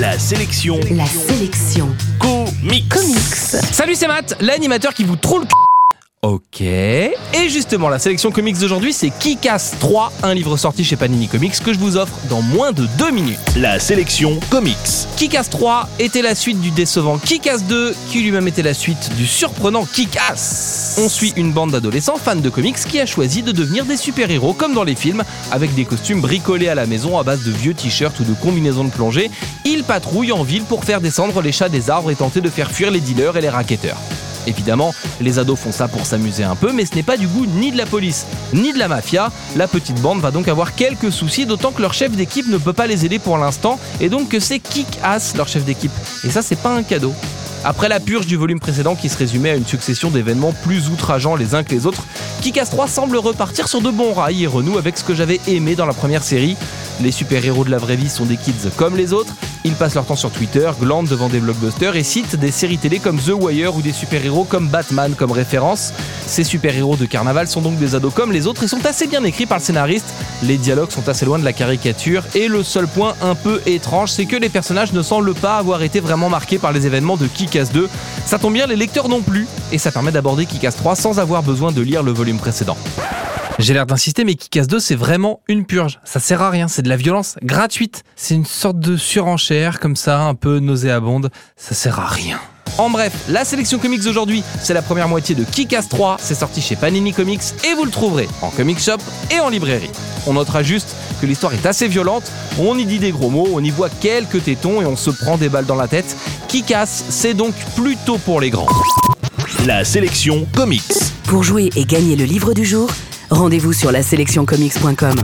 La sélection La sélection comics. comics. Salut, c'est Matt, l'animateur qui vous trouve le c... Ok. Et justement, la sélection comics d'aujourd'hui, c'est Kick-Ass 3, un livre sorti chez Panini Comics que je vous offre dans moins de 2 minutes. La sélection comics. Kick-Ass 3 était la suite du décevant Kick-Ass 2, qui lui-même était la suite du surprenant Kick-Ass. On suit une bande d'adolescents fans de comics qui a choisi de devenir des super-héros comme dans les films, avec des costumes bricolés à la maison à base de vieux t-shirts ou de combinaisons de plongée. Ils patrouillent en ville pour faire descendre les chats des arbres et tenter de faire fuir les dealers et les racketteurs. Évidemment, les ados font ça pour s'amuser un peu, mais ce n'est pas du goût ni de la police, ni de la mafia. La petite bande va donc avoir quelques soucis, d'autant que leur chef d'équipe ne peut pas les aider pour l'instant, et donc que c'est Kick-Ass leur chef d'équipe. Et ça, c'est pas un cadeau. Après la purge du volume précédent qui se résumait à une succession d'événements plus outrageants les uns que les autres, Kick-Ass 3 semble repartir sur de bons rails et renoue avec ce que j'avais aimé dans la première série. Les super-héros de la vraie vie sont des kids comme les autres, ils passent leur temps sur Twitter, glandent devant des blockbusters et citent des séries télé comme The Wire ou des super-héros comme Batman comme référence. Ces super-héros de carnaval sont donc des ados comme les autres et sont assez bien écrits par le scénariste. Les dialogues sont assez loin de la caricature et le seul point un peu étrange, c'est que les personnages ne semblent pas avoir été vraiment marqués par les événements de Kick-Ass 2. Ça tombe bien, les lecteurs non plus, et ça permet d'aborder Kick-Ass 3 sans avoir besoin de lire le volume précédent. J'ai l'air d'insister, mais Kick-Ass 2, c'est vraiment une purge. Ça sert à rien, c'est de la violence gratuite. C'est une sorte de surenchère, comme ça, un peu nauséabonde. Ça sert à rien. En bref, la sélection comics d'aujourd'hui, c'est la première moitié de Kick-Ass 3. C'est sorti chez Panini Comics et vous le trouverez en comic shop et en librairie. On notera juste que l'histoire est assez violente. On y dit des gros mots, on y voit quelques tétons et on se prend des balles dans la tête. Kick-Ass, c'est donc plutôt pour les grands. La sélection comics. Pour jouer et gagner le livre du jour, rendez-vous sur la sélectioncomics.com.